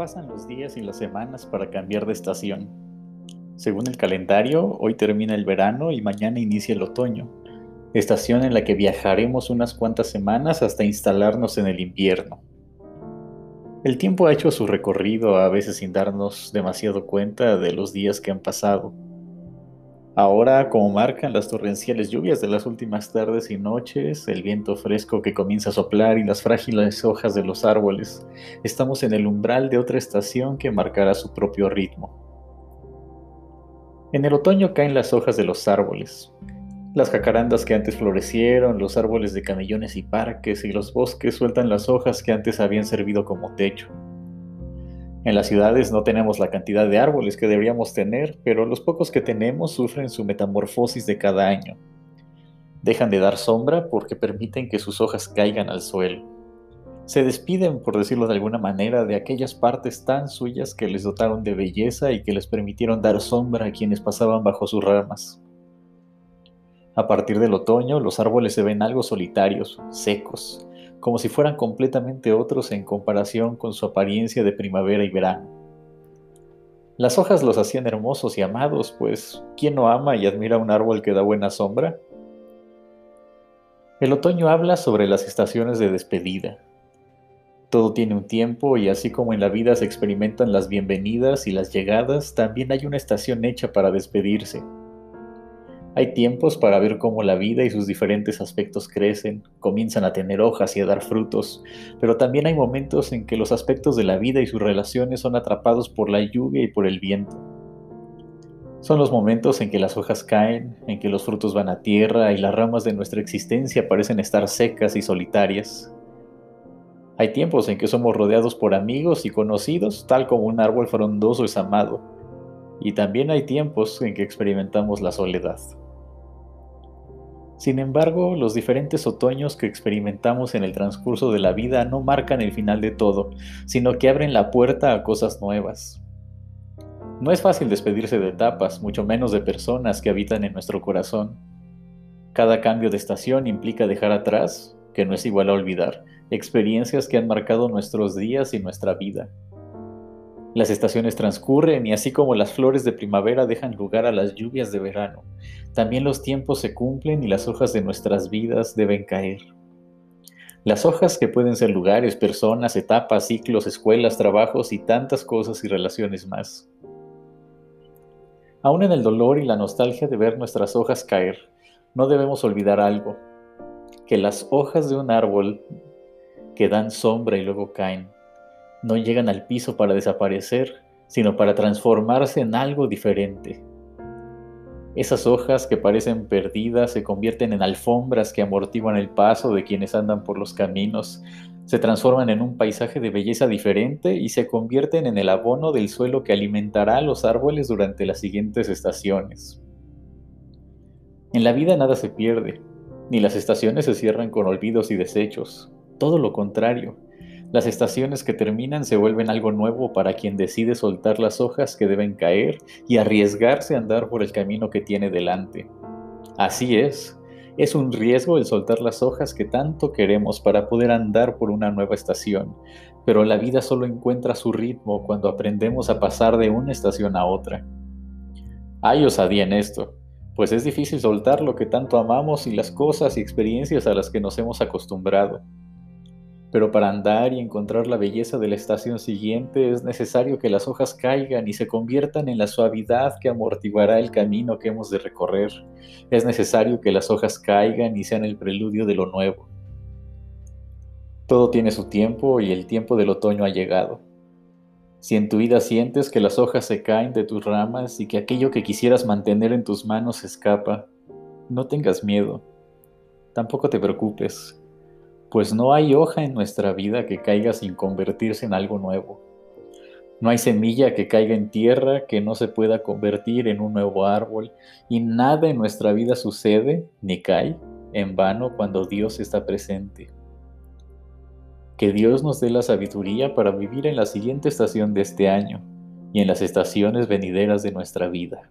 Pasan los días y las semanas para cambiar de estación. Según el calendario, hoy termina el verano y mañana inicia el otoño, estación en la que viajaremos unas cuantas semanas hasta instalarnos en el invierno. El tiempo ha hecho su recorrido a veces sin darnos demasiado cuenta de los días que han pasado. Ahora, como marcan las torrenciales lluvias de las últimas tardes y noches, el viento fresco que comienza a soplar y las frágiles hojas de los árboles, estamos en el umbral de otra estación que marcará su propio ritmo. En el otoño caen las hojas de los árboles, las jacarandas que antes florecieron, los árboles de camellones y parques y los bosques sueltan las hojas que antes habían servido como techo. En las ciudades no tenemos la cantidad de árboles que deberíamos tener, pero los pocos que tenemos sufren su metamorfosis de cada año. Dejan de dar sombra porque permiten que sus hojas caigan al suelo. Se despiden, por decirlo de alguna manera, de aquellas partes tan suyas que les dotaron de belleza y que les permitieron dar sombra a quienes pasaban bajo sus ramas. A partir del otoño, los árboles se ven algo solitarios, secos, como si fueran completamente otros en comparación con su apariencia de primavera y verano. Las hojas los hacían hermosos y amados, pues ¿quién no ama y admira un árbol que da buena sombra? El otoño habla sobre las estaciones de despedida. Todo tiene un tiempo y así como en la vida se experimentan las bienvenidas y las llegadas, también hay una estación hecha para despedirse. Hay tiempos para ver cómo la vida y sus diferentes aspectos crecen, comienzan a tener hojas y a dar frutos, pero también hay momentos en que los aspectos de la vida y sus relaciones son atrapados por la lluvia y por el viento. Son los momentos en que las hojas caen, en que los frutos van a tierra y las ramas de nuestra existencia parecen estar secas y solitarias. Hay tiempos en que somos rodeados por amigos y conocidos, tal como un árbol frondoso es amado, y también hay tiempos en que experimentamos la soledad. Sin embargo, los diferentes otoños que experimentamos en el transcurso de la vida no marcan el final de todo, sino que abren la puerta a cosas nuevas. No es fácil despedirse de etapas, mucho menos de personas que habitan en nuestro corazón. Cada cambio de estación implica dejar atrás, que no es igual a olvidar, experiencias que han marcado nuestros días y nuestra vida. Las estaciones transcurren y así como las flores de primavera dejan lugar a las lluvias de verano, también los tiempos se cumplen y las hojas de nuestras vidas deben caer. Las hojas que pueden ser lugares, personas, etapas, ciclos, escuelas, trabajos y tantas cosas y relaciones más. Aún en el dolor y la nostalgia de ver nuestras hojas caer, no debemos olvidar algo, que las hojas de un árbol que dan sombra y luego caen, no llegan al piso para desaparecer, sino para transformarse en algo diferente. Esas hojas que parecen perdidas se convierten en alfombras que amortiguan el paso de quienes andan por los caminos, se transforman en un paisaje de belleza diferente y se convierten en el abono del suelo que alimentará a los árboles durante las siguientes estaciones. En la vida nada se pierde, ni las estaciones se cierran con olvidos y desechos, todo lo contrario las estaciones que terminan se vuelven algo nuevo para quien decide soltar las hojas que deben caer y arriesgarse a andar por el camino que tiene delante. Así es, es un riesgo el soltar las hojas que tanto queremos para poder andar por una nueva estación, pero la vida solo encuentra su ritmo cuando aprendemos a pasar de una estación a otra. Hay osadía en esto, pues es difícil soltar lo que tanto amamos y las cosas y experiencias a las que nos hemos acostumbrado. Pero para andar y encontrar la belleza de la estación siguiente es necesario que las hojas caigan y se conviertan en la suavidad que amortiguará el camino que hemos de recorrer. Es necesario que las hojas caigan y sean el preludio de lo nuevo. Todo tiene su tiempo y el tiempo del otoño ha llegado. Si en tu vida sientes que las hojas se caen de tus ramas y que aquello que quisieras mantener en tus manos escapa, no tengas miedo. Tampoco te preocupes pues no hay hoja en nuestra vida que caiga sin convertirse en algo nuevo. No hay semilla que caiga en tierra que no se pueda convertir en un nuevo árbol y nada en nuestra vida sucede ni cae en vano cuando Dios está presente. Que Dios nos dé la sabiduría para vivir en la siguiente estación de este año y en las estaciones venideras de nuestra vida.